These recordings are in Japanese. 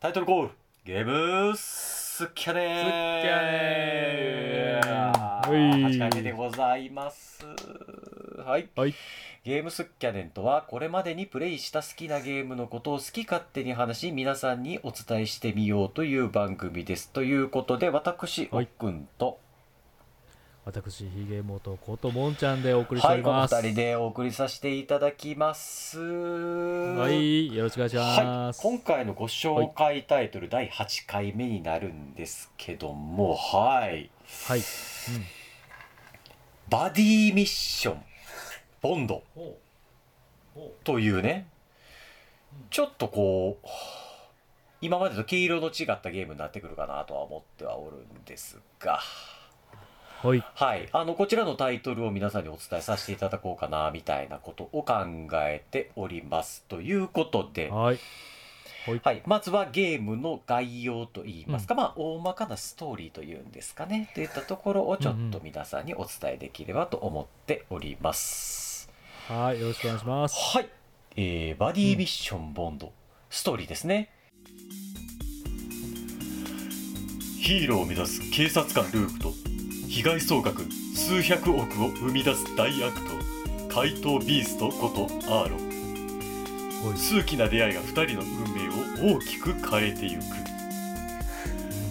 タイトルコールゲームスッキャネー。スッキャネー8回目でございます。はい、はい。ゲームスッキャネンとはこれまでにプレイした好きなゲームのことを好き勝手に話し皆さんにお伝えしてみようという番組です。ということで私おっはいくんと私ヒゲモトこともんちゃんでお送りしておはいこのります二人でお送りさせていただきます。はいよろしくお願いしはい、ます、今回のご紹介タイトル第8回目になるんですけどもはい。はい、バディミッションボンドう。ん、というね。ちょっとこう今までと毛色の違ったゲームになってくるかなとは思ってはおるんですがはい。はい。あのこちらのタイトルを皆さんにお伝えさせていただこうかなみたいなことを考えております。ということで。はい。はい。はい、まずはゲームの概要といいますか、まあ大まかなストーリーというんですかね。といったところをちょっと皆さんにお伝えできればと思っております。はい。よろしくお願いします。はい、えーバディミッションボンド、ストーリーですね。ヒーローを目指す警察官ルークと被害総額数百億を生み出す大悪党怪盗ビーストことアーロン。はい。数奇な出会いが2人の運命を大きく変えてゆく。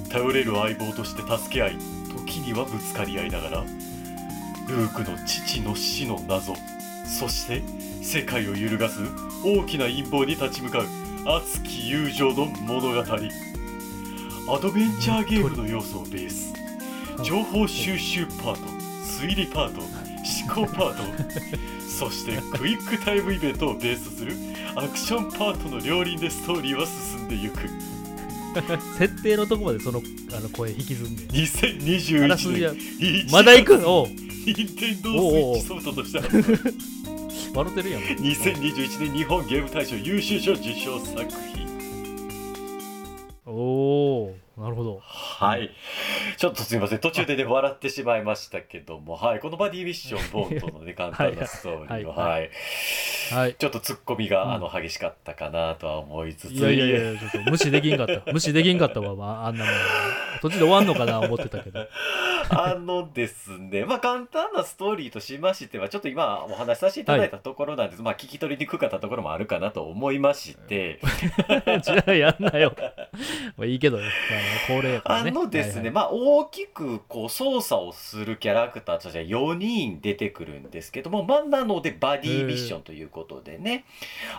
頼れる相棒として助け合い時にはぶつかり合いながらルークの父の死の謎そして世界を揺るがす大きな陰謀に立ち向かう熱き友情の物語。アドベンチャーゲームの要素をベース情報収集パート推理パート思考パート そしてクイックタイムイベントをベースとするアクションパートの両輪でストーリーは進んでいく。設定のとこまでそのあの声引きずんであらすじ2021は年まだ行くの？任天堂スイッチソフトとして笑ってるやん。2021年日本ゲーム大賞優秀賞受賞作品。おおなるほど。はい。ちょっとすみません。途中でね笑ってしまいましたけども。はい。このバディミッションボントのね簡単なストーリーははい。はい。はい。ちょっとツッコミが、うん。あの激しかったかなとは思いつつ。いやいやいやちょっと無視できんかった。無視できんかったわ、まあ、あんなもん途中で終わんのかな思ってたけどあのですね、まあ簡単なストーリーとしましては、ちょっと今お話しさせていただいたところなんです、まあ聞き取りにくかったところもあるかなと思いまして、じゃあやんなよ。まあいいけどね、まあ、恒例やからあねのですね、はいはい。まあ大きくこう操作をするキャラクターとしては4人出てくるんですけども、まあなのでバディミッションということでね、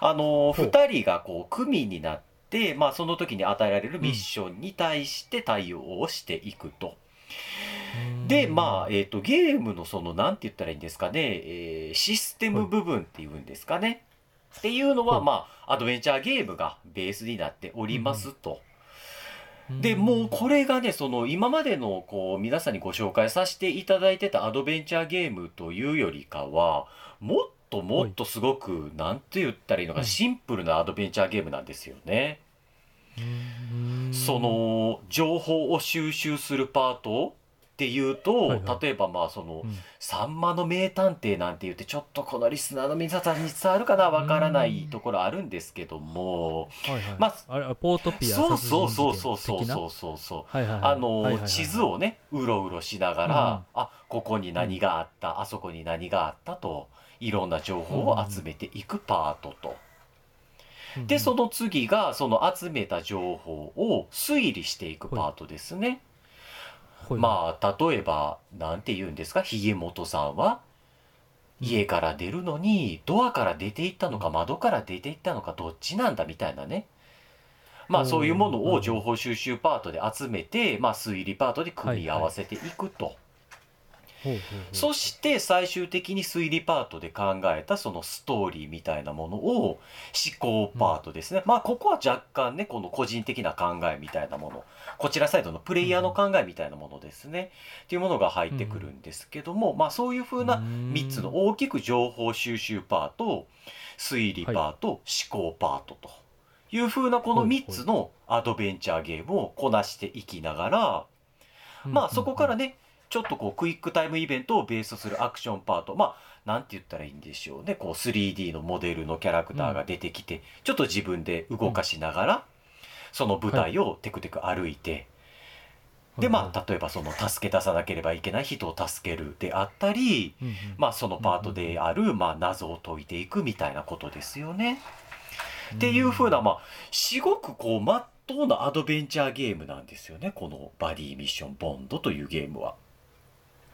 あの、ほう。2人がこう組になって、まあその時に与えられるミッションに対して対応をしていくと。で、まあ、えっ、と、ゲームのその、なんて言ったらいいんですかね、えーシステム部分っていうんですかね。っていうのは、はいまあ、アドベンチャーゲームがベースになっておりますと。うんで、もうこれがね、その、今までの、こう、皆さんにご紹介させていただいてたアドベンチャーゲームというよりかは、もっともっとすごく、なんて言ったらいいのか、うんシンプルなアドベンチャーゲームなんですよね。うん。その情報を収集するパートっていうと、はいはい。例えばまあそのうん「さんまの名探偵」なんて言ってちょっとこのリスナーの皆さんに伝わるかなわからないところあるんですけどもはいはい。まああれポートピアそう殺そうそうそうそうそうそうそうはいあの、はいはいはい地図をねうろうろしながら、あここに何があった、あそこに何があったといろんな情報を集めていくパートと。うんでその次がその集めた情報を推理していくパートですね。はい。まあ例えばなんて言うんですか？ひげもとさんはうん。家から出るのにドアから出て行ったのか窓から出て行ったのかどっちなんだみたいなね。まあそういうものを情報収集パートで集めて、まあ、推理パートで組み合わせていくと。そして最終的に推理パートで考えたそのストーリーみたいなものを思考パートですね、まあここは若干ねこの個人的な考えみたいなもの。こちらサイドのプレイヤーの考えみたいなものですね、っていうものが入ってくるんですけども、まあそういうふうな3つの大きく情報収集パート推理パート、思考パートというふうなこの3つのアドベンチャーゲームをこなしていきながら、まあそこからねねちょっとこうクイックタイムイベントをベースとするアクションパート。まあなんて言ったらいいんでしょうね。こう 3D のモデルのキャラクターが出てきて、ちょっと自分で動かしながら、その舞台をテクテク歩いて、でまあ例えばその助け出さなければいけない人を助けるであったり、まあそのパートである、まあ、謎を解いていくみたいなことですよね。っていう風なまあすごくこうまっとうなアドベンチャーゲームなんですよね。この「バディミッションボンド」というゲームは。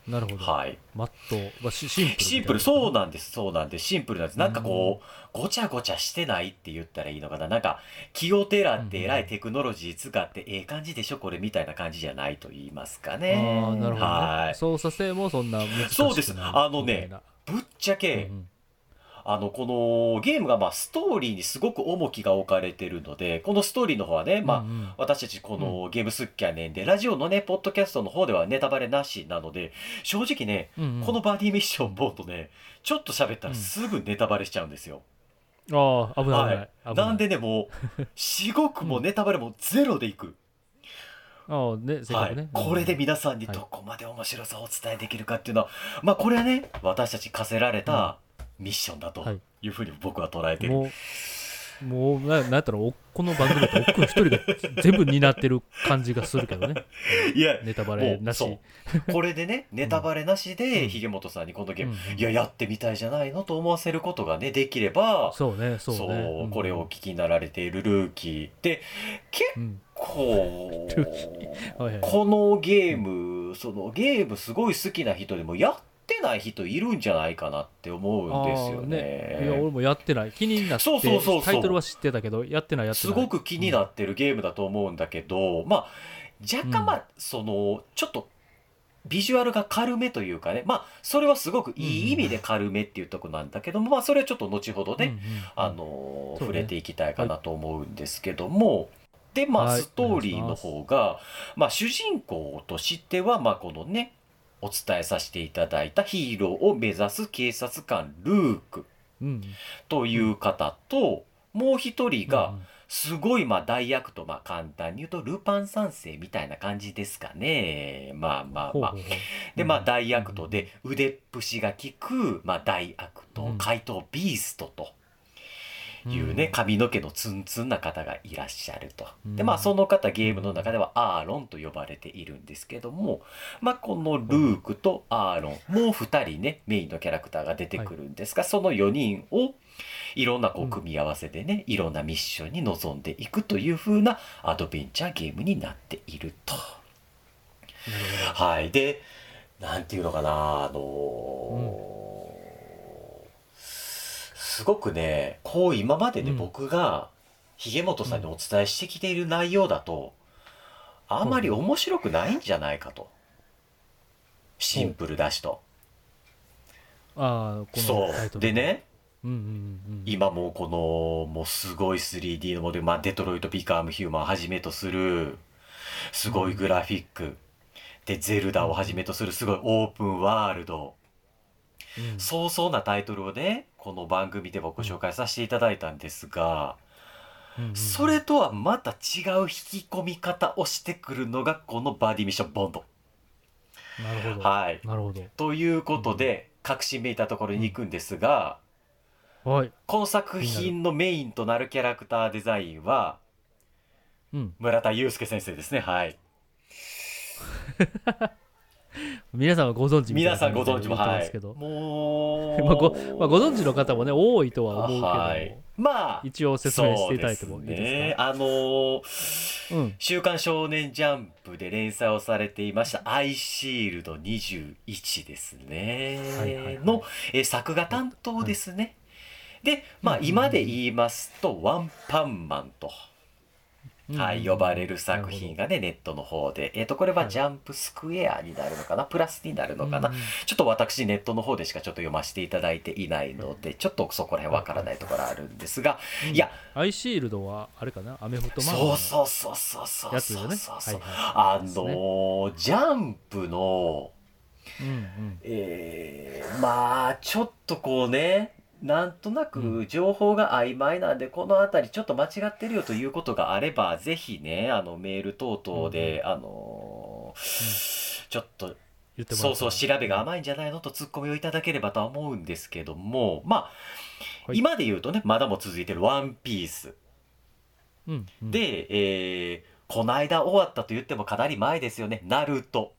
なるほど。はい、マット、まあ、シシンプル。シンプル。そうなんです。そうなんです。シンプルなんです。なんかこうごちゃごちゃしてないって言ったらいいのかな。なんか気をてらってえらいテクノロジー使ってええ感じでしょこれみたいな感じじゃないと言いますかね。ああ、なるほど、ね。はい。操作性もそんなそうです。あのねぶっちゃけ、うんあの、このゲームがまあストーリーにすごく重きが置かれてるので、このストーリーの方はね、うんまあ、私たちこのゲームスッキャネンで、ラジオのね、ポッドキャストの方ではネタバレなしなので、正直ね、このバディミッションボートね、ちょっと喋ったらすぐネタバレしちゃうんですよ。ああ、危ない危ない。はい。危なんでね、もう、至極もうネタバレもゼロでいく。ああ、ね、せっかはいくね。。これで皆さんにはいどこまで面白さをお伝えできるかっていうのは、まあこれはね、私たち課せられたミッションだとはいいうふうに僕は捉えてる。もう、もう、ななんやったら、おこの番組っくん一人で全部担ってる感じがするけどね。いや、ネタバレなし。これでね、ネタバレなしで、うんひげもとさんにこのゲーム、うんうんいや、やってみたいじゃないのと思わせることがね、できれば、そうね、そうね。んこれをお聞きになられているルーキーで、結うん。構このゲーム、そのゲームすごい好きな人でも、やってない人いるんじゃないかなって思うんですよあーね。いや、俺もやってない。気になって、そうそうそうそう。タイトルは知ってたけど、やってない、やってない。すごく気になってるゲームだと思うんだけど、まあ若干まあ、そのちょっとビジュアルが軽めというかね。まあそれはすごくいい意味で軽めっていうとこなんだけども、まあそれはちょっと後ほどね、うんうんあのそうね。触れていきたいかなと思うんですけども、でまあはい。ストーリーの方が、まあ主人公としてはまあこのねお伝えさせていただいたヒーローを目指す警察官ルークうん。という方と、もう一人が、うんすごいまあ大悪とまあ簡単に言うとルパン三世みたいな感じですかね。まあまあまあ。でまあ大悪とで腕っぷしが効くまあ大悪とうん。怪盗ビーストというね、髪の毛のツンツンな方がいらっしゃると。でうんまあその方ゲームの中ではアーロンと呼ばれているんですけどもまあこのルークとアーロンもう2人ねメインのキャラクターが出てくるんですが、その4人をいろんなこううん組み合わせでね、いろんなミッションに臨んでいくという風なアドベンチャーゲームになっていると。はい。で、なんていうのかな、あのーすごくね、こう今までね、うん僕が、ひげもとさんにお伝えしてきている内容だと、あまり面白くないんじゃないかと。シンプルだしと。ど。ああ、このそう。タイトルで。ね、うんうんうん。今もうこのもうすごい 3D のモデル、まあ、デトロイト・ビカム・ヒューマンをはじめとするすごいグラフィック、でゼルダをはじめとするすごいオープンワールド、うんそうそうなタイトルをねこの番組で僕ご紹介させていただいたんですが、うんうんそれとはまた違う引き込み方をしてくるのがこのバーディミッションボンド。なるほど。はい、なるほど。ということで、確信めいたところに行くんですが、はい。この作品のメインとなるキャラクターデザインはうん。村田祐介先生ですねはい 皆さんはご存知みたい皆さんな感じでご存知もはい。言ってますけど。もう。まあごまあ、ご存知の方もね、多いとは思うけど。も、はい。まあ一応説明していただいてもいいですか？ね。あのーうん。週刊少年ジャンプで連載をされていました「アイシールド21」ですね、はいはいはい。の、えー作画担当ですね、でまあうん。今で言いますと「ワンパンマン」と。はい、呼ばれる作品がね、ネットの方で。えっ、と、これははい。ジャンプスクエアになるのかな、プラスになるのかな？うんちょっと私、ネットの方でしかちょっと読ませていただいていないので、ちょっとそこら辺わからないところあるんですが、いや、アイシールドは、あれかな？アメフトマンそうそうそうそうそう。そうそうあのージャンプの、い。うんうん。えーまあ、ちょっとこうね、なんとなうく情報が曖昧なんで、このあたりちょっと間違ってるよということがあれば、ぜひね、あのメール等々で、あのーちょっとそうそう調べが甘いんじゃないのとツッコミをいただければとは思うんですけどもまあ、はい。今で言うとねまだも続いてる「ワンピース。で、えーこの間終わったと言ってもかなり前ですよね「ナルト」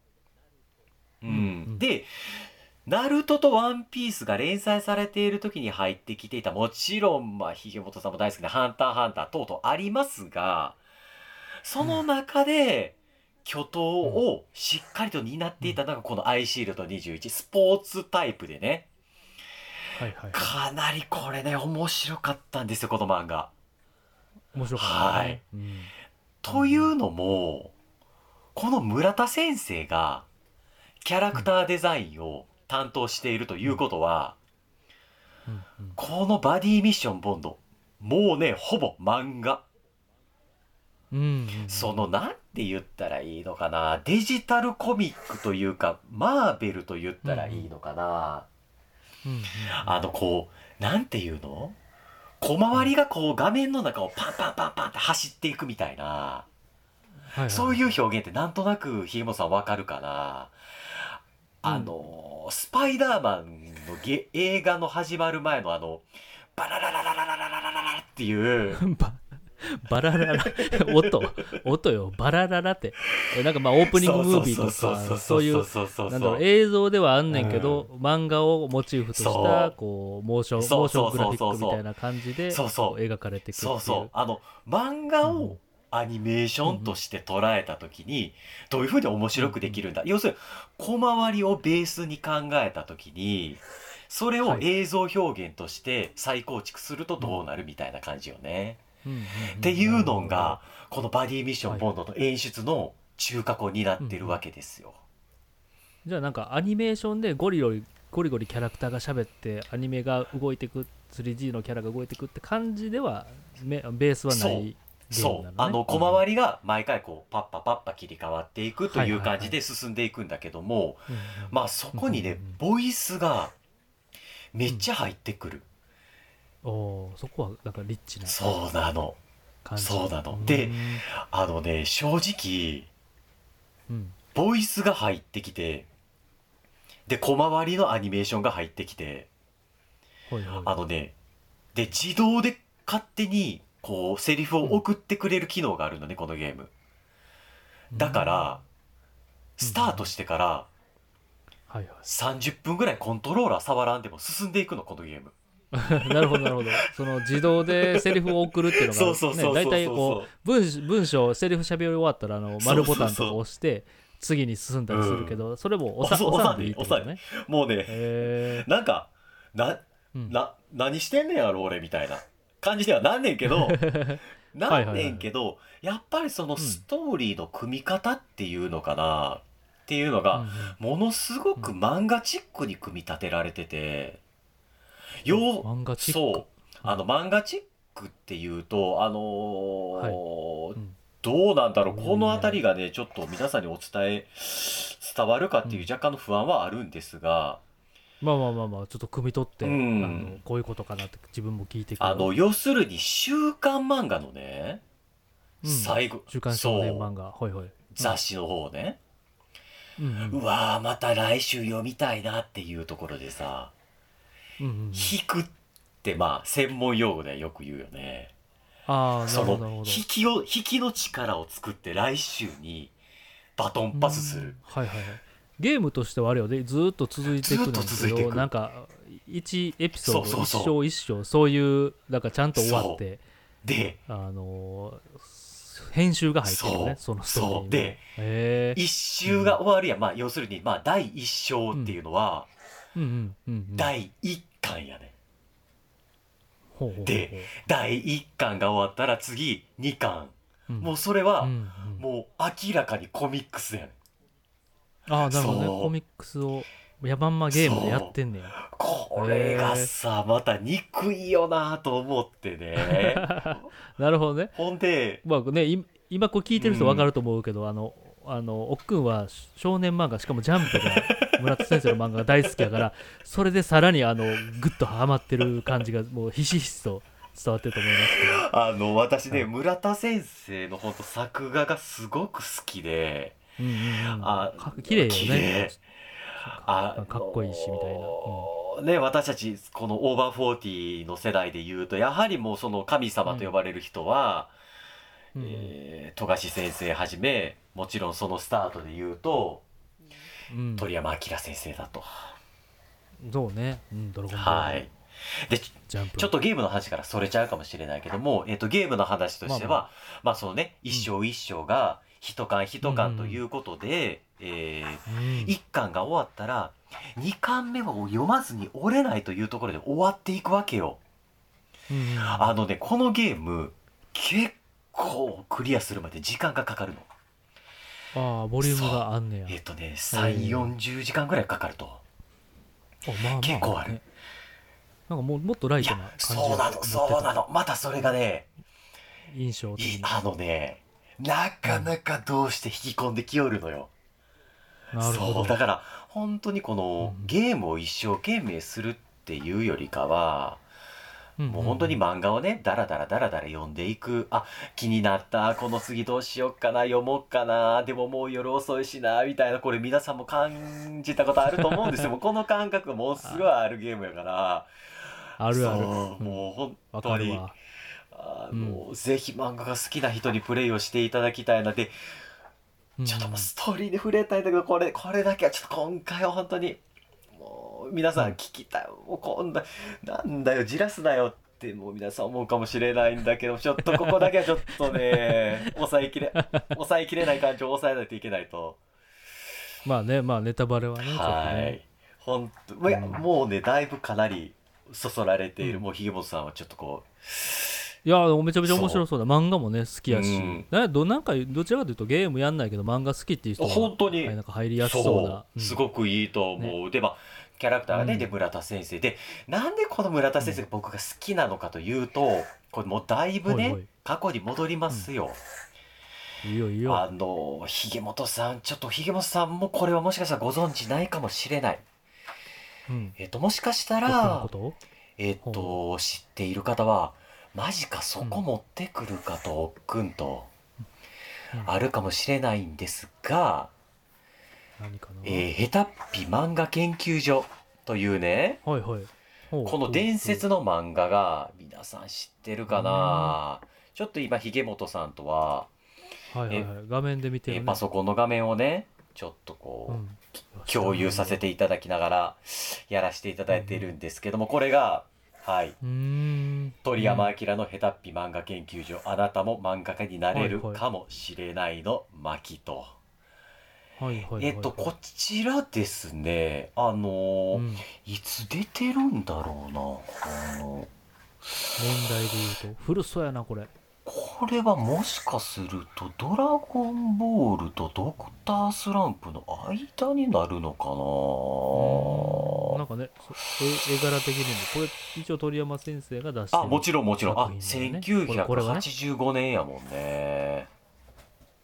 うんうん。でナルトとワンピースが連載されている時に入ってきていたもちろんまあひげもとさんも大好きな「ハンターハンター」等々ありますがその中で巨頭をしっかりと担っていたのがこのアイシールド21スポーツタイプでね。はいはいはい。かなりこれね面白かったんですよこの漫画。面白かったね。うん。というのもこの村田先生がキャラクターデザインを担当しているということは、うんうん。このバディミッションボンドもうねほぼ漫画、うんうん。そのなんて言ったらいいのかなデジタルコミックというかマーベルと言ったらいいのかな、うんうんあのこうなんていうの？小回りがこう画面の中をパンパンパンパンって走っていくみたいな、はいはいそういう表現ってなんとなくひげもさんわかるかな？あの、スパイダーマンのゲ映画の始まる前のあの、バラララララララララララっていう、ババラララ 音音よ。バラララって。えなんかまあオープニングムービーとかそういうそうそうなんだろう映像ではあんねんけど、漫画をモチーフとしそたうこうモーションモーショングラフィックみたいな感じでそうそうこ描かれていくっていうそうそうあの漫画うんをアニメーションとして捉えた時にどういうふうに面白くできるんだ、要するに小回りをベースに考えた時にそれをはい。映像表現として再構築するとどうなるみたいな感じよね。っていうのがこのバディミッションボンドの演出の中核を担ってるわけですよ。じゃあなんかアニメーションでゴリゴリゴリゴリキャラクターが喋ってアニメが動いてく 3D のキャラが動いてくって感じではめベースはないそう。あの小回りが毎回こうパッパパッパ切り替わっていくという感じで進んでいくんだけどもまあそこにねボイスがめっちゃ入ってくる。おーそこはなんかリッチなそうなの。そうなの。でうん。あのね正直うん。ボイスが入ってきてで小回りのアニメーションが入ってきてはいはい。あのねで自動で勝手にこうセリフを送ってくれる機能があるのねこのゲーム。だからうん。スタートしてからはいはい。30分ぐらいコントローラー触らんでも進んでいくのこのゲーム。なるほどなるほど。その自動でセリフを送るっていうのが そうそうそうそうね大体こう文文章セリフ喋り終わったらあの丸ボタンとか押して次に進んだりするけど、それも押さ押さんでいいってことね。もうねへなんかなうん。な何してんねんやろ俺みたいな感じではなんねんけど なんねんけどやっぱりそのストーリーの組み方っていうのかな、っていうのが、うんうん。ものすごく漫画チックに組み立てられてて、よう漫画チック。そうあの漫画チックっていうとあのーうん。どうなんだろううんこの辺りがねちょっと皆さんにお伝え伝わるかっていう若干の不安はあるんですが、まあまあまあまあちょっと汲み取って、うん。あのこういうことかなって自分も聞いてあの要するに週刊漫画のね、うん。最後週刊少年漫画。はいはい。雑誌の方ね、うん。うんうわーまた来週読みたいなっていうところでさ、うんうんうん。引くってまあ専門用語ではよく言うよね。あその引きを引きの力を作って来週にバトンパスする。うん。はいはいはいゲームとしてはあれよね。ずーっと続いていくんだずーっとけどなんか1エピソード一章一章そういうなんかちゃんと終わってであのー編集が入ってるのねそのストーリーでへえ一周が終わるやん、まあ要するにまあ第一章っていうのは第一巻やね。で第一巻が終わったら次二巻。うん。もうそれはもう明らかにコミックスやねん。ああなるほどね。そう。コミックスをヤマンマゲームでやってんねやこれがさ、また憎いよなと思ってね。なるほどね。ほんで、まあねい今こう聞いてる人分かると思うけど、あのあのおっくんは少年漫画しかもジャンプが村田先生の漫画が大好きやからそれでさらにあのグッとハマってる感じがもうひしひしと伝わってると思いますけど。あの、私ね、はい村田先生のほんと作画がすごく好きで、うんうんうん。あか綺麗よ綺ね麗あかっこいいしみたいな、な、ね私たちこのオーバーフォーティーの世代で言うとやはりもうその神様と呼ばれる人は、えー富樫先生はじめもちろんそのスタートで言うとうん。鳥山明先生だと、そうね、うん、ドラゴンボール、はい。でちょっとゲームの話からそれちゃうかもしれないけども、えっとゲームの話としては、ままあ。あそのね一章一章が一巻一巻ということで、えーうん。1巻が終わったら2巻目を読まずに折れないというところで終わっていくわけよ。うんうん。あのねこのゲーム結構クリアするまで時間がかかるの。ああボリュームがあんねや。えっとね3 4 0時間ぐらいかかると。あまあまあ。結構ある。ねなんかもうもっとライトな感じそうなのそうなの。またそれがね印象的あのねなかなかどうして引き込んできよるのよ。そうだから本当にこのうん。ゲームを一生懸命するっていうよりかは、うんもう本当に漫画をねダラダラダラダラ読んでいく。あ気になったこの次どうしよっかな読もうかなでももう夜遅いしなみたいなこれ皆さんも感じたことあると思うんですよ。もうこの感覚もうすごいあるゲームやから。あるある。もう本わ当にあの、ぜひ漫画が好きな人にプレイをしていただきたいのでうんちょっともうストーリーに触れたいんだけど、これ、これだけはちょっと今回は本当に、もう皆さん聞きたい。もうこんな、なんだよ、じらすなよって、もう皆さん思うかもしれないんだけど、ちょっとここだけはちょっとね、抑えきれ、抑えきれない感情を抑えないといけないと。まあねまあネタバレはねはねい。本当、うんもうね、だいぶかなりそそられている。うんもうひげもとさんはちょっとこいやめちゃめちゃ面白そうだ。漫画もね好きやし、うん。などなんかどちらかというとゲームやんないけど漫画好きっていう人本当に、はいなんか入りやすそうな。そう、すごくいいと思う。で、まあ、キャラクターがね、うん。で、村田先生。で、なんでこの村田先生が僕が好きなのかというと、これもうだいぶね、過去に戻りますよ。うん。いいよいいよ。あの、ひげもとさん、ちょっとひげもとさんもこれはもしかしたらご存知ないかもしれない。うん。えっと、もしかしたらえっと、知っている方は、マジかそこ持ってくるかと、おっくんと、うん。あるかもしれないんですが、えー、ヘタッピ漫画研究所というね、はいはい。この伝説の漫画が皆さん知ってるかな、ちょっと今ひげもとさんとは、はいはいはい。画面で見てる、ね、えーパソコンの画面をねちょっとこう、うん。共有させていただきながらやらせていただいているんですけどもこれがはい。鳥山明のヘタッピ漫画研究所あなたも漫画家になれるかもしれないの巻と、はいはいはいえっとこちらですね。あのーうん、問いつ出てるんだろうなあの。題で言うと。古そうやなこれこれはもしかすると「ドラゴンボール」と「ドクタースランプ」の間になるのかな？なんかねそ絵絵柄的にもこれ一応鳥山先生が出してるあもちろんもちろん。あ作品だよね。これこれはね1985年やもんね。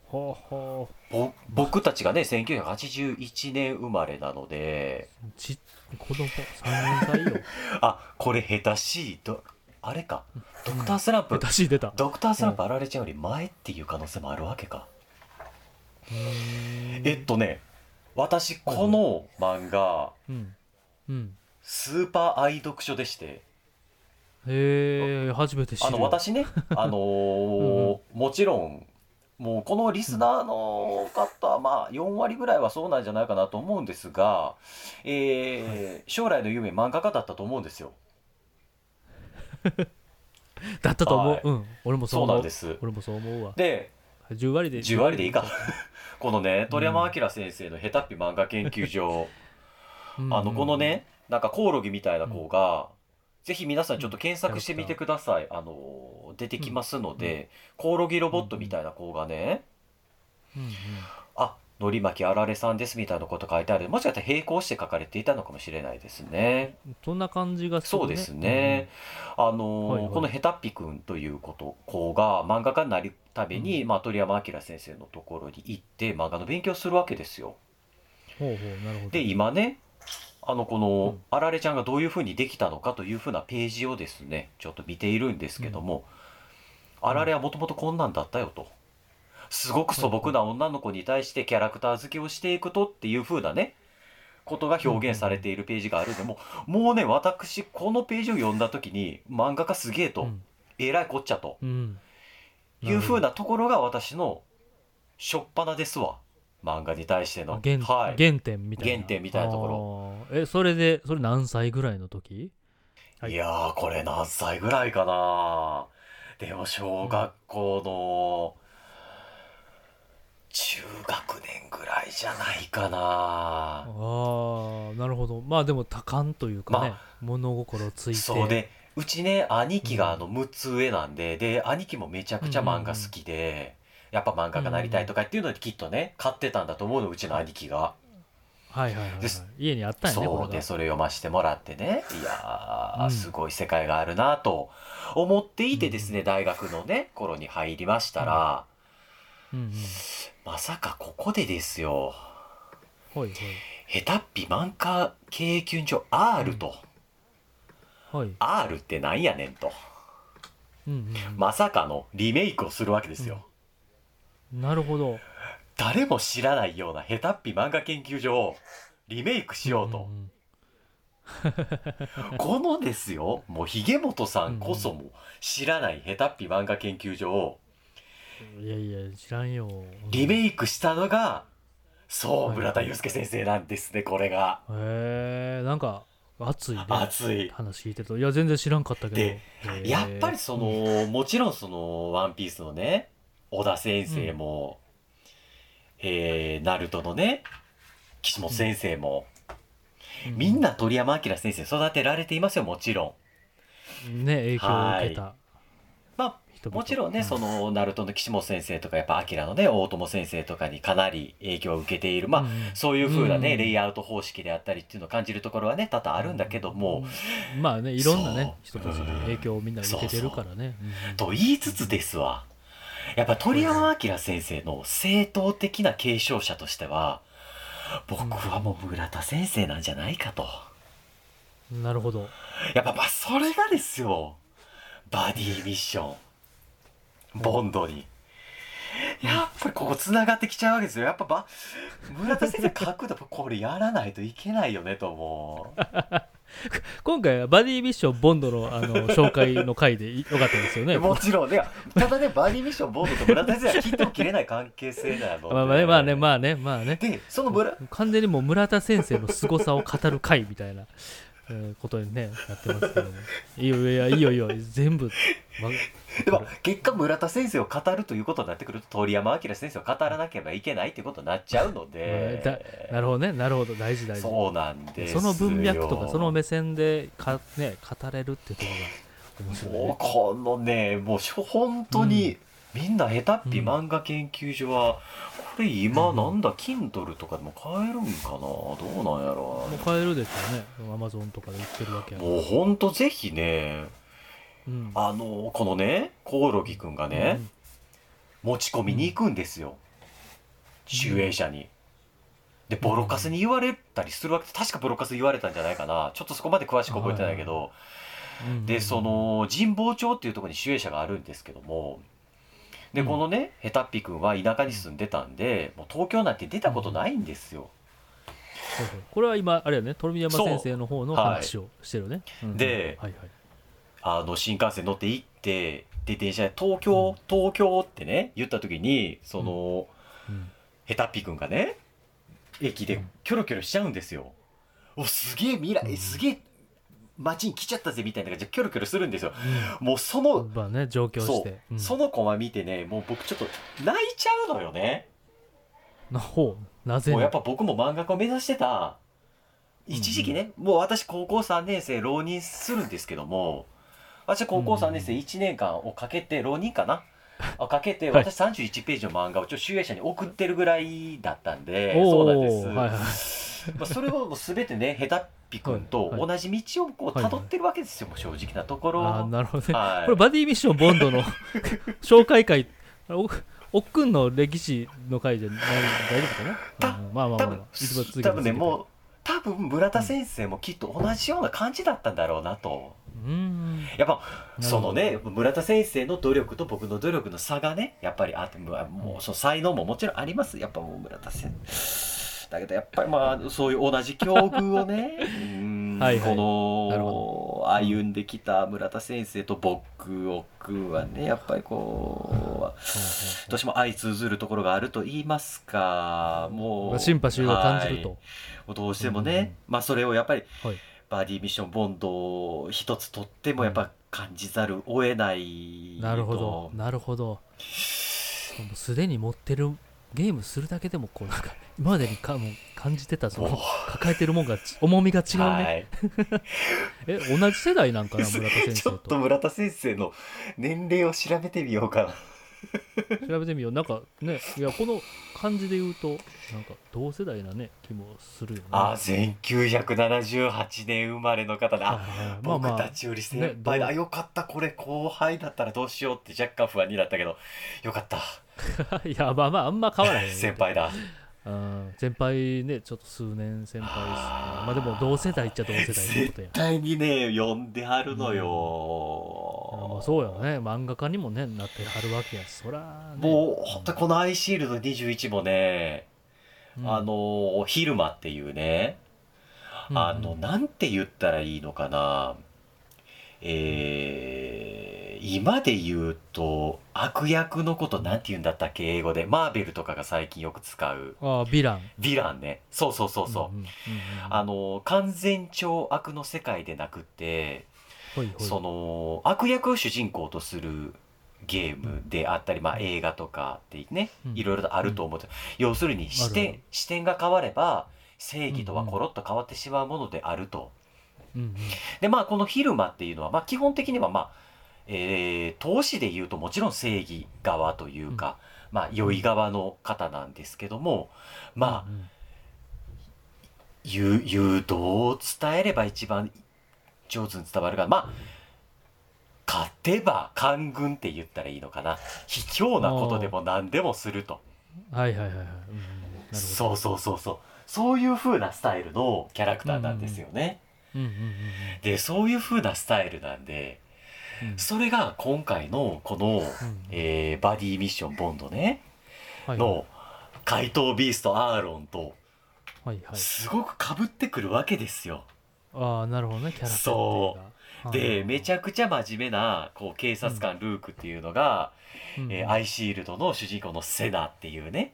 ほうほぼ僕たちがね1981年生まれなので。うち子供3歳よ。あこれ下手しいとあれか。ドクタースランプ、下手しい出た。ドクタースランプあられちゃんより前っていう可能性もあるわけか、えっとね私この漫画うん。うん。スーパー愛読書でして。へえ初めて知る。あの私ねあのーもちろんもうこのリスナーの方、まあ4割ぐらいはそうなんじゃないかなと思うんですが、えー将来の夢漫画家だったと思うんですよ だったと思う、はい。うん。俺もそう思う。なんです。俺もそう思うわ。で10割で。10割でいいか。このね鳥山明先生の「ヘタッピ漫画研究所」うん。あのこのねなんかコオロギみたいな子が、ぜひ皆さんちょっと検索してみてください、あの出てきますので、コオロギロボットみたいな子がね、うん。うん。あのりまきあられさんですみたいなこと書いてある。もしかしたら並行して書かれていたのかもしれないですね。そんな感じがする、ね、そうですね。あのーはいはい。このヘタッピくんということ子が漫画家になるために、うまあ、鳥山明先生のところに行って漫画の勉強するわけですよ。うんほうほうなるほど。で今ねあのこのうん。あられちゃんがどういうふうにできたのかというふうなページをですねちょっと見ているんですけども、あられはもともとこんなんだったよと。すごく素朴な女の子に対してキャラクター付けをしていくとっていうふうなねことが表現されているページがあるんでもうもうね私このページを読んだ時に漫画家すげえと、うん。えらいこっちゃとうん。いうふうなところが私の初っ端ですわ。漫画に対しての。原はい。原点みたいな。原点みたいなところ。えそれでそれ何歳ぐらいの時？はいいやーこれ何歳ぐらいかなでも小学校の中学年ぐらいじゃないかな。ああなるほど。まあでも多感というかね、ま物心ついて。そうでうちね兄貴があの6つ上なんで、で兄貴もめちゃくちゃ漫画好きで、やっぱ漫画家なりたいとかっていうのできっとね買ってたんだと思うのうちの兄貴が。はいはいはい、はい。です、家にあったんやねそうでそれ読ましてもらってね。いやー、うん。すごい世界があるなと思っていてですね、大学のね頃に入りましたら、うんうん。まさかここでですよ。ほいヘタッピ漫画経験上 R と、ほいはい。R ってなんやねんと。うんうんうん。まさかのリメイクをするわけですよ、なるほど。誰も知らないようなヘタッピ漫画研究所をリメイクしようと、んん このですよ。もうひげもとさんこそも知らないヘタッピ漫画研究所を。うんいやいや知らんよ。リメイイクしたのがそうはい。村田祐介先生なんですねこれが。クへえんか熱いね熱い。話聞いてると。いや全然知らんかったけど。でへーやっぱりそのもちろんその「ワンピースのね小田先生も、えーナルトのね岸本先生も、うみんな鳥山明先生育てられていますよもちろん。ね影響を受けた。まあ人々。もちろんね、うそのナルトの岸本先生とかやっぱ明のね大友先生とかにかなり影響を受けている。まあ、うんうん。そういう風なね、うん。レイアウト方式であったりっていうのを感じるところはね多々あるんだけども、まあねいろんなねそう。人たちの影響をみんな受けてるからね。うんうん。と言いつつですわ。やっぱ鳥山明先生の正統的な継承者としては僕はもう村田先生なんじゃないかと。なるほど。やっぱまあそれがですよ。バディミッションボンドに。やっぱりここつながってきちゃうわけですよ。やっぱば村田先生書くとこれやらないといけないよねと思う。今回はバディミッションボンドのあの紹介の回でよかったですよね。もちろんね。ただねバディミッションボンドと村田先生は切っても切れない関係性なので。まあまあねまあねまあねまあね。でその村完全にもう村田先生の凄さを語る回みたいな、えーことにねなってますけども。いいよいやいいよいいよ。全部、ま でも結果村田先生を語るということになってくると鳥山明先生を語らなければいけないということになっちゃうので。だなるほどね。なるほど。大事大事。そうなんですよ。その文脈とかその目線でか、ね、語れるってところが面白いもうねこのねもうしょ本当に、みんなヘタッピ漫画研究所は、これ今うん。なんだ Kindle とかでも買えるんかな？どうなんやろもう買えるでしょうね。アマゾンとかで売ってるわけやもうほんとぜひねうん。あのこのねコオロギくんがね、持ち込みに行くんですよ、集英社に。でボロカスに言われたりするわけ確かボロカス言われたんじゃないかな。ちょっとそこまで詳しく覚えてないけど、うんうんでその神保町っていうところに集英社があるんですけども。でうん。このねヘタッピ君は田舎に住んでたんでもう東京なんて出たことないんですよ。そうそう。これは今あれやね鳥山先生の方の話をしてるね、うん。ではいはいあの新幹線乗って行ってで電車で東京東京ってね言った時にその、うん。ヘタッピ君がね駅でキョロキョロしちゃうんですよ。おすげえ未来、うん。すげえ街に来ちゃったぜみたいな感じでキョロキョロするんですよ。もうその、まあね上京しそう。て、うん。そのコマ見てねもう僕ちょっと泣いちゃうのよね。なほう。なぜもうやっぱ僕も漫画家を目指してた。一時期ね、もう私高校3年生浪人するんですけども私は高校3年生1年間をかけて浪人かな？あかけてはい。私31ページの漫画をちょ集英社に送ってるぐらいだったんで、おそうなんです、ーはいはい。まあ、それをもう全てねヘタッピ君とはい。同じ道をこう辿ってるわけですよ、正直なところ。あーなるほどね、はい。これバディミッションボンドの 紹介会おおっくんの歴史の回じゃない大丈夫かな？たうんまあまあまあ、ま多分ねもう多分村田先生もきっと同じような感じだったんだろうなと。うーん。やっぱそのね村田先生の努力と僕の努力の差がねやっぱりあってもうその才能ももちろんあります。やっぱもう村田先だけどやっぱりまあそういう同じ境遇をねうん はい。はいこの歩んできた村田先生と僕おっくんはねやっぱりこうどうしても相通ずるところがあると言いますかもうシンパシーを感じると、はい。どうしてもね、うんうん。まあそれをやっぱりはいバディミッションボンドを一つとってもやっぱ感じざるを得ないと。なるほど。なるほど。もうすでに持ってるゲームするだけでもこうなんか今までにかもう感じてたその抱えてるもんがち重みが違うね、はい。え同じ世代なんかな村田先ち生と？ょっと村田先生の年齢を調べてみようかな。調べてみよう。なんかねいやこの感じで言うとなんか同世代なね気もするよねあ、1978年生まれの方で、あ、はいはいまあ僕まあたちより先輩だ。ねあ、よかった。これ後輩だったらどうしようって若干不安になったけど、よかった。いやまあまああんま変わらへんよ 先輩だ。うん先輩ねちょっと数年先輩ですねまあでも同世代っちゃ同世代ってこと絶や対にね、呼んではるのああ。そうよね漫画家にもねなってはるわけやしそら、ね、もう、本当このアイシールド21もね、うんあの、昼間っていうね、うんあの、なんて言ったらいいのかな。えー、今で言うと、悪役のことなんて言うんだったっけ、英語で。マーベルとかが最近よく使う。ああヴィランヴィランね。そうそうそうそう。んんんんあの、完全懲悪の世界でなくって、ほいほい。その、悪役を主人公とするゲームであったり、まあ映画とかってね、うん。いろいろとあると思う。要するに視点る、視点が変われば、正義とはコロッと変わってしまうものであると。うんうん。でまあこの昼間っていうのは、まあ、基本的にはまあ、えー投資で言うともちろん正義側というか、まあ良い側の方なんですけどもまあうんうん。言う言うどう伝えれば一番上手に伝わるかまあ勝てば官軍って言ったらいいのかな。卑怯なことでも何でもすると。はいはいはいはい、うんそうそうそうそう。そういう風なスタイルのキャラクターなんですよね。うんうんうんでそういう風なスタイルなんでうん。うんそれが今回のこの、うん。えーバディミッションボンドね。はいの怪盗ビーストアーロンとすごく被ってくるわけですよ。ああなるほどねキャラクターそう。でめちゃ、ゃくちゃ真面目なこう警察官ルークっていうのが、うん。えーアイシールドの主人公のセナっていうね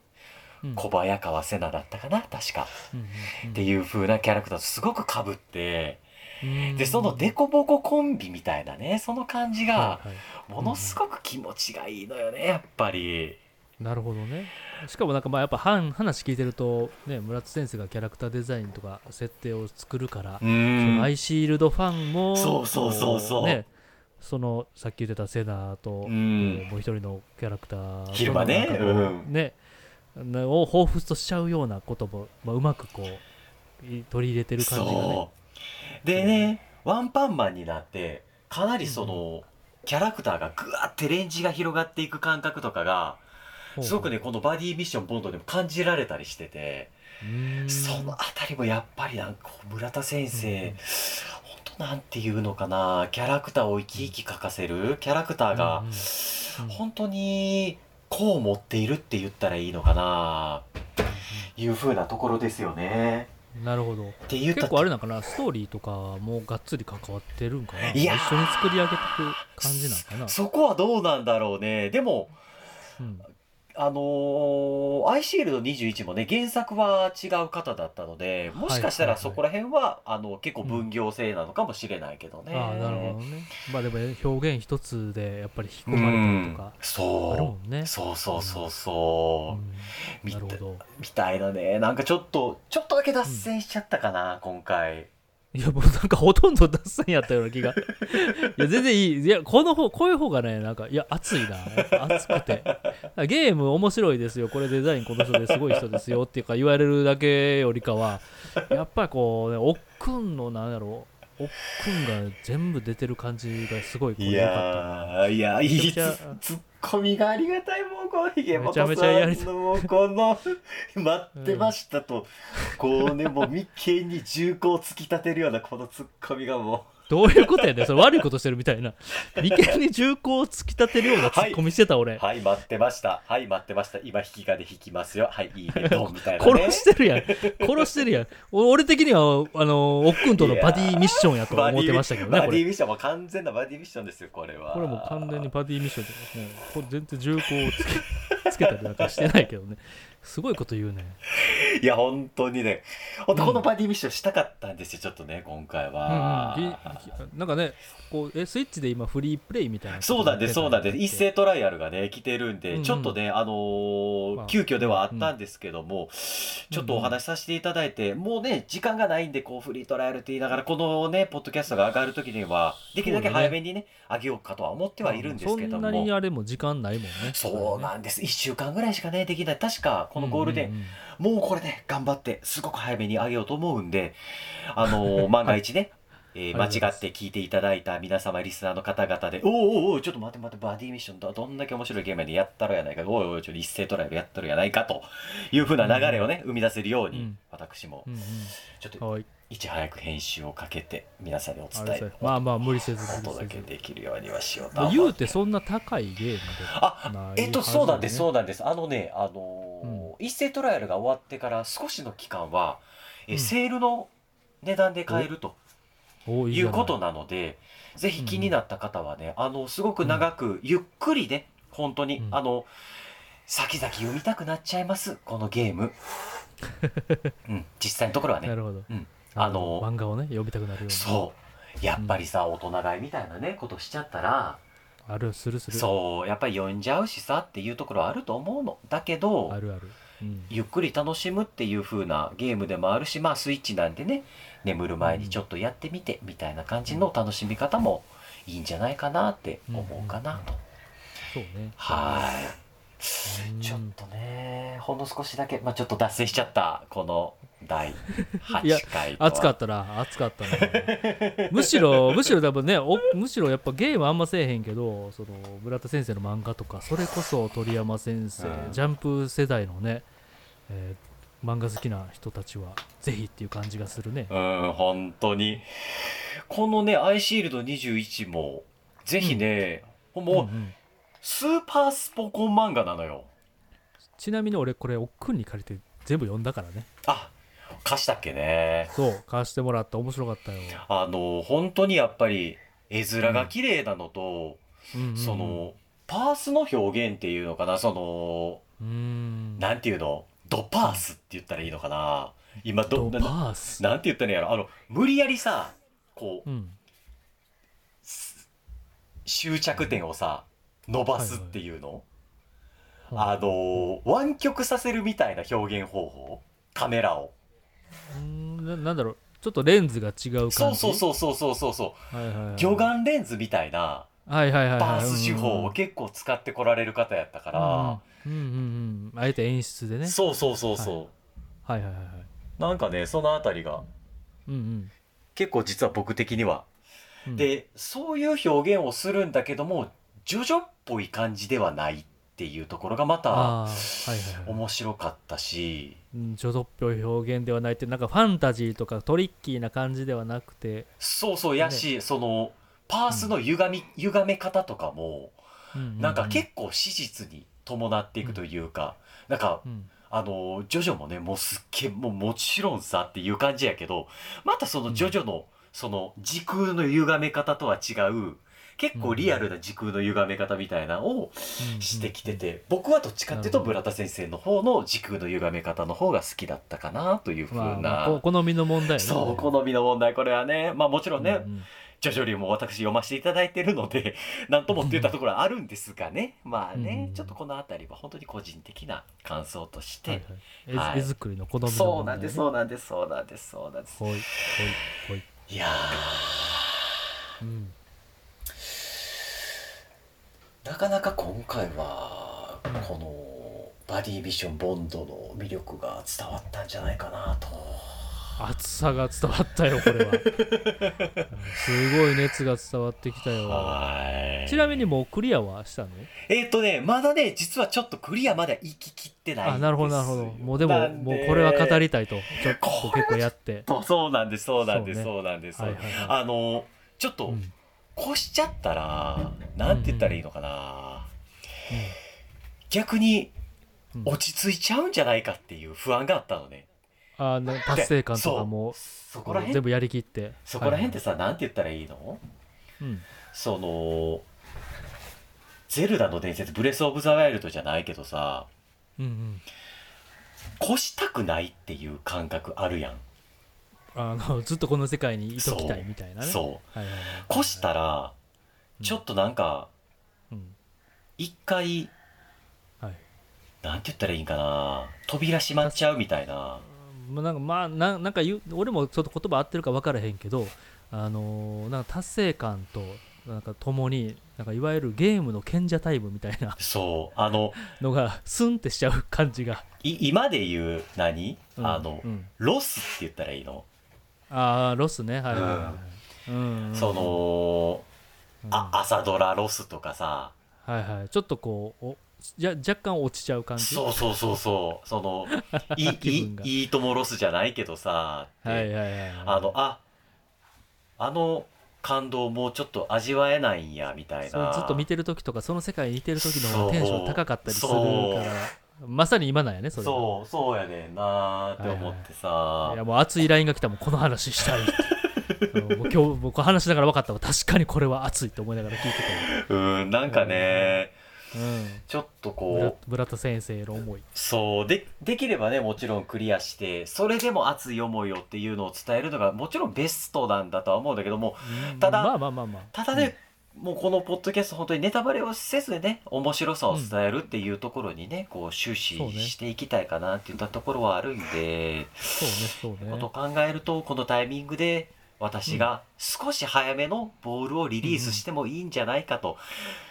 うん。小早川セナだったかな確か。うんっていう風なキャラクターとすごく被ってうん。でそのデコボココンビみたいなねその感じがものすごく気持ちがいいのよねやっぱり。なるほどね。しかもなんかまあやっぱ話話聞いてるとね村津先生がキャラクターデザインとか設定を作るから、アイシールドファンもそうそうそうそう。こねそのさっき言ってたセナーと、うん。えーもう一人のキャラクター昼間ね。ううん。ねなを彷彿としちゃうようなことも、まあ、うまくこうい取り入れてる感じがね。でねワンパンマンになってかなりその、キャラクターがぐわってレンジが広がっていく感覚とかがすごくねこのバディミッションボンドでも感じられたりしててそのあたりもやっぱりなんか村田先生、うん本当なんていうのかなキャラクターを生き生き描かせるキャラクターが本当にこう持っているって言ったらいいのかないう風なところですよね。なるほど。って言った結構あれなんかなストーリーとかもがっつり関わってるんかないやー。一緒に作り上げていく感じなんかな、そこはどうなんだろうね。でも、うんあのーアイシールド21もね、原作は違う方だったので、もしかしたらそこら辺は、あの、結構分業制なのかもしれないけどね。ああなるほどねまあでも表現一つでやっぱり引き込まれたりとかうんあるもそんねう。そうそうそうそうう。んみなるほどみたいなね。なんかちょっと、ちょっとだけ脱線しちゃったかな、今回。いやもうなんかほとんど脱線やったような気が。いや全然いい。いやこの方こういう方がねなんかいや熱いな熱くて。ゲーム面白いですよこれデザインこの人ですごい人ですよっていうか言われるだけよりかは やっぱりこうねおっくんのなんやろおっくんが全部出てる感じがすごいこれい良かったな。やー、いや、いいコミがありがたい、もう、このひげもめちゃめちゃやりたい。の、もう、この、待ってましたと、こうね、もう、眉間に銃口を突き立てるような、このツッコミがもう、どういうことやねん。それ悪いことしてるみたいな。眉間に銃口を突き立てるようなツッコミしてた俺、はい待ってました。はい待ってました。今引き金引きますよ。はいいいね。ドンみたいなね。殺してるやん。殺してるやん。お 俺的にはあのおっくんとのバディミッションやと思ってましたけどねバディミッションも完全なバディミッションですよこれは。これもう完全にバディミッションで、ね、これ全然銃口をつけつけたりなんかしてないけどねすごいこと言うね。いや本当にね。本当このバディミッションしたかったんですよちょっとね今回は、うんうん。ぎなんかねこうえスイッチで今フリープレイみたいなそうなんです、そうなんです。一斉トライアルがね、来てるんで、うんうん。ちょっとね、あのーまあ。急遽ではあったんですけども、ちょっとお話しさせていただいて、もうね、時間がないんで、こう、フリートライアルって言いながら、このね、ポッドキャストが上がるときには、できるだけ早めにね、上げようかとは思ってはいるんですけどそんなにも。あれも時間ないもんね。そうなんです。1週間ぐらいしかね、できない。確か、このゴールデン、うんうんうん。もうこれね、頑張って、すごく早めに上げようと思うんで、あのー 万が一ね、えー間違って聞いていただいた皆様、リスナーの方々で、おおおおちょっと待って待って、バディミッションどどんだけ面白いゲームやでやったろやないか、おいおい、ちょっと一斉トライアルやったろやないかというふうな流れをね、生み出せるように、うん。私もうんちょっといいち早く編集をかけて、皆さんにお伝えまあまあ無理せずお届けできるようにはしようと言うてそんな高いゲームであえっと、そうなんです、ねそうなんです。あのね、あのー一斉トライアルが終わってから少しの期間は、えうん。セールの値段で買えるとおいいうことなので、ぜひ気になった方はね、あの、すごく長く、ゆっくりね、本当に、うん。あの、先々読みたくなっちゃいます、このゲーム。うん、実際のところはね。な。るほど。うん、あの漫画をね読みたくなるようにそう。やっぱりさ、大人買いみたいなね、ことしちゃったら、あるするする。そう、やっぱり読んじゃうしさっていうところはあると思うの。だけど、あるある。うん。ゆっくり楽しむっていう風なゲームでもあるしまあスイッチなんでね眠る前にちょっとやってみてみたいな感じの楽しみ方もいいんじゃないかなって思うかなと、そうね。はい。うんちょっとねほんの少しだけ、まあ、ちょっと脱線しちゃったこの第いや8回暑かったな暑かったな。むしろむしろ多分ねおむしろやっぱゲームあんませえへんけどその村田先生の漫画とかそれこそ鳥山先生、うん。ジャンプ世代のね、えー漫画好きな人たちはぜひっていう感じがするね。うん本当に。このね「アイシールド21」もぜひね、もう、うんうんスーパースポコン漫画なのよ。ちなみに俺これおっくんに借りて全部読んだからね。あ貸したっけね。そう貸してもらった面白かったよ、あの本当にやっぱり絵面が綺麗なのと、うん。うんうんそのパースの表現っていうのかな。そのうーん。なんていうの？ドパースって言ったらいいのかな。今どドなパース？なんて言ったらいいんやろ？あの無理やりさこううん。終着点をさ伸ばすっていうの、はあの湾曲させるみたいな表現方法？カメラを。うーんななんだろう？ちょっとレンズが違う感じ？そうそうそうそうそうそうそう。はいはいはい。魚眼レンズみたいなはいはいはいはい。パース手法うんうんを結構使ってこられる方やったから、うんうんうんうん。あえて演出でね。そうそうそうそう、はい。はいはいはいなんかねそのあたりがうん。結構実は僕的には、うん。でそういう表現をするんだけどもジョジョっぽい感じではないっていうところがまたああーはいはいはい。面白かったし。うんジョドっぽい表現ではないってなんかファンタジーとかトリッキーな感じではなくて、そうそうやし、そのパースの歪み、歪め方とかもうんうんうん。なんか結構史実に伴っていくというか、なんかうん。あのジョジョもねもうすっげえもうもちろんさっていう感じやけどまたそのジョジョの、その時空の歪め方とは違う結構リアルな時空の歪め方みたいなのをしてきてて、僕はどっちかっていうと村田先生の方の時空の歪め方の方が好きだったかなというふうな、まあまあこ好みの問題ね。そう好みの問題。これはねまあもちろんね、うんうん。ジョジョリも私読ませていただいてるので 何ともって言ったところはあるんですがね。まあね、うんちょっとこの辺りは本当に個人的な感想として、はいはい。はい。絵絵作りの好みのそうなんですそうなんですそうなんですそうなんです。ほいほいほい。いやうん。ーなかなか今回はこのバディミッションボンドの魅力が伝わったんじゃないかなと。熱さが伝わったよこれは。うんすごい熱が伝わってきたよ。はい。ちなみにもうクリアはしたの？えっ、とねまだね実はちょっとクリアまで行ききってないあなるほどなるほど。もうでももうこれは語りたいとちょっと結構やって。そ うそうなんですそうなんですそうなんです、はいはいはい。あのちょっとうん越しちゃったらなんて言ったらいいのかな、逆にうん。落ち着いちゃうんじゃないかっていう不安があったのね。あーな達成感とかも。そこら辺全部やりきって。そこら辺ってさ、さ、なんて言ったらいいの？はいはいうん。そのゼルダの伝説ブレス・オブ・ザ・ワイルドじゃないけどさうんうん、越したくないっていう感覚あるやんあのずっとこの世界にいときたいみたいなね。そう。はいはいはい、越したらちょっとなんかうん。一回はい。なんて言ったらいいんかな。扉閉まっちゃうみたいな。まあなんかまあななんか言う俺もちょっと言葉合ってるか分からへんけどあのーなんか達成感となんか共になんかいわゆるゲームの賢者タイムみたいなそう。あの のがスンってしちゃう感じが、い今で言う何、うん。あの、うん。ロスって言ったらいいの、ああロスねはい。その、うん。あ朝ドラロスとかさ。はいはい。ちょっとこうおじゃ若干落ちちゃう感じ？そうそうそうそう。その いいいいいともロスじゃないけどさはいはいはいはい。あのああの感動もうちょっと味わえないんやみたいな。ずっと見てる時とかその世界にいてる時の方がテンション高かったりするからまさに今なんやねそれがそうそうやねんなーって思ってさ、いやもう熱い LINE が来たもんこの話したいって。うんもう今日もうこう話しながら分かったわ。確かにこれは熱いと思いながら聞いてうんなんかね、たよ、うん。ちょっとブラこう村田先生の思い。そうでできればねもちろんクリアしてそれでも熱い思いをっていうのを伝えるのがもちろんベストなんだとは思うんだけどもただまあまあまあまあ。ただね、もうこのポッドキャスト本当にネタバレをせずね面白さを伝えるっていうところにね、こう終始していきたいかなっていったところはあるんで、そうねそうね。ことを考えるとこのタイミングで私が少し早めのボールをリリースしてもいいんじゃないかと、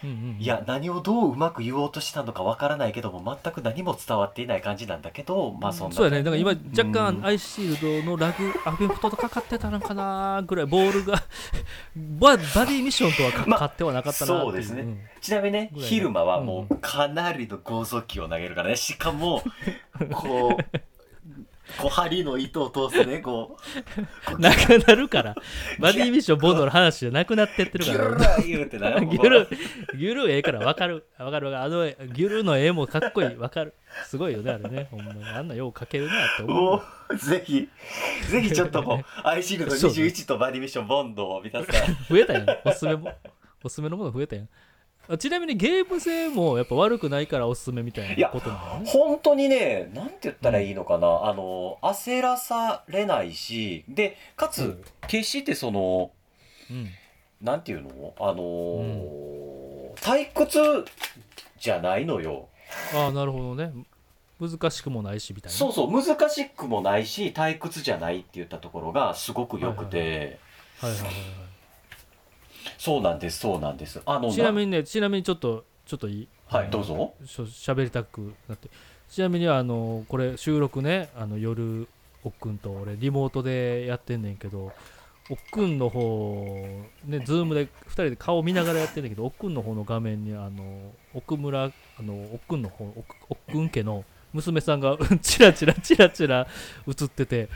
うんうんうん。いや何をどううまく言おうとしたのかわからないけども全く何も伝わっていない感じなんだけどまあそんなそうやね。だから今若うん。干アイシールドのラグアメフトとかかってたのかなぐらいボールが ババディミッションとはかまあかってはなかったなっていそうですね。ん。ちなみにね昼間はもうかなりの剛速球を投げるからね。しかも こうこう針の糸を通すねこう。なくなるから。バディミッションボードの話じゃなくなってってるギュからルー言うてな ギュルギュルええから分かる。分かる分かる。あのギュルの絵もかっこいい。分かる。すごいよねあれね。ほんまに。あんなよう描けるなって思もううぜひ。ぜひちょっとこうアイシールドそうね21とバディミッションボンドを皆さん 増えたやん。おすすめも。おすすめのもの増えたやんあちなみにゲーム性もやっぱ悪くないからおすすめみたいいやなことなのね？本当にねなんて言ったらいいのかな、あの焦らされないしでかつ、うん。決してそのうん。なんていうの？あのー退屈じゃないのよ。ああなるほどね。難しくもないしみたいな。そうそう。難しくもないし退屈じゃないって言ったところがすごく良くて、はいはいはいはいそうなんですそうなんです。あのちなみにねちなみにちょっとちょっといい？はいどうぞ。しょ喋りたくなって。ちなみにあのこれ収録ねあの夜おっくんと俺リモートでやってんねんけどおっくんの方ねズームで2人で顔見ながらやってんねんけどおっくんの方の画面にあの奥村あのおっくんの方おっくん家の娘さんがチラチラチラチラ映ってて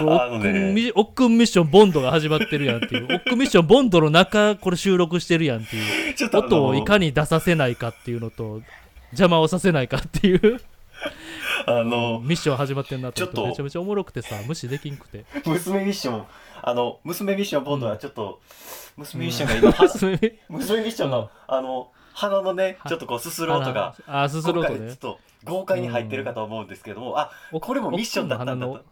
あのね。おっくんミッションボンドが始まってるやんっていう。おっくんミッションボンドの中これ収録してるやんっていう。ちょっとあの音をいかに出させないかっていうのと邪魔をさせないかっていう。あのミッション始まってんなってちょっとめちゃめちゃおもろくてさ無視できんくて。娘ミッションあの娘ミッションボンドはちょっと、娘ミッションが今、は娘 娘ミッションの、あの鼻のねちょっとこうすする音があすする音ね。ちょっと豪快に入ってるかと思うんですけども、あこれもミッションだったんだと。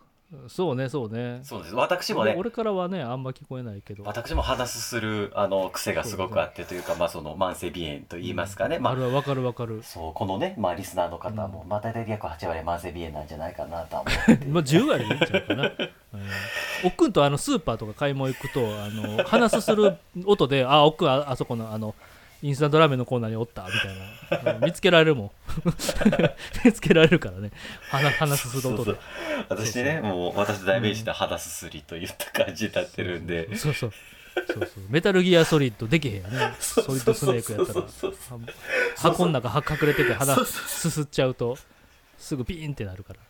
そうねそうね。そうです。私もね俺からはねあんま聞こえないけど。私も鼻すするあの癖がすごくあってというかまあその慢性鼻炎と言いますかね、まああれはわかるわかる。そうこのねまあリスナーの方も、うん。まあ大体約8割慢性鼻炎なんじゃないかなとは思って。まあ10割いいんちゃうかな、うん。おっくんとあのスーパーとか買い物行くとあの鼻すする音であおっくんああそこのあのインスタントラーメンのコーナーにおったみたいな。う ん見つけられるもん。見つけられるからね。鼻鼻すする音で。私ねもう私の代名詞で肌すすりといった感じになってるんで、そうそう。そうそう。メタルギアソリッドできへんよね。ソリッドスネークやったら。箱の中は隠れてて鼻すすっちゃうとすぐピーンってなるから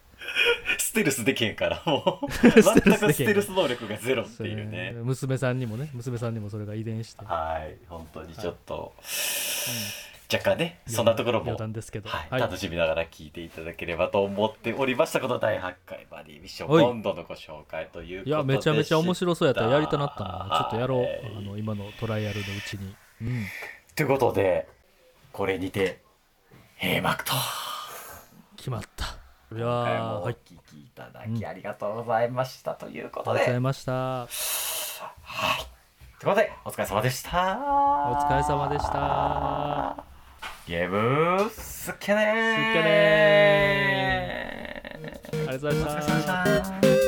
スステルスできへんからもう。全くステルス能力がゼロっていうね。娘さんにもね娘さんにもそれが遺伝して、はい本当にちょっと、若干ねそんなところも楽しみながら聞いていただければと思っておりましたこの第8回バディミッションはい。ボンドのご紹介ということでいやめちゃめちゃ面白そうやった。らやりたなったはいなちょっとやろうあの今のトライアルのうちに、うん、ということでこれにて閉幕と。決まった。いやーはいきいただきありがとうございましたということで、ありがとうございました。はい。ということでお疲れ様でした。お疲れ様でした。ゲームすっけねー。すっけねー。ありがとうございました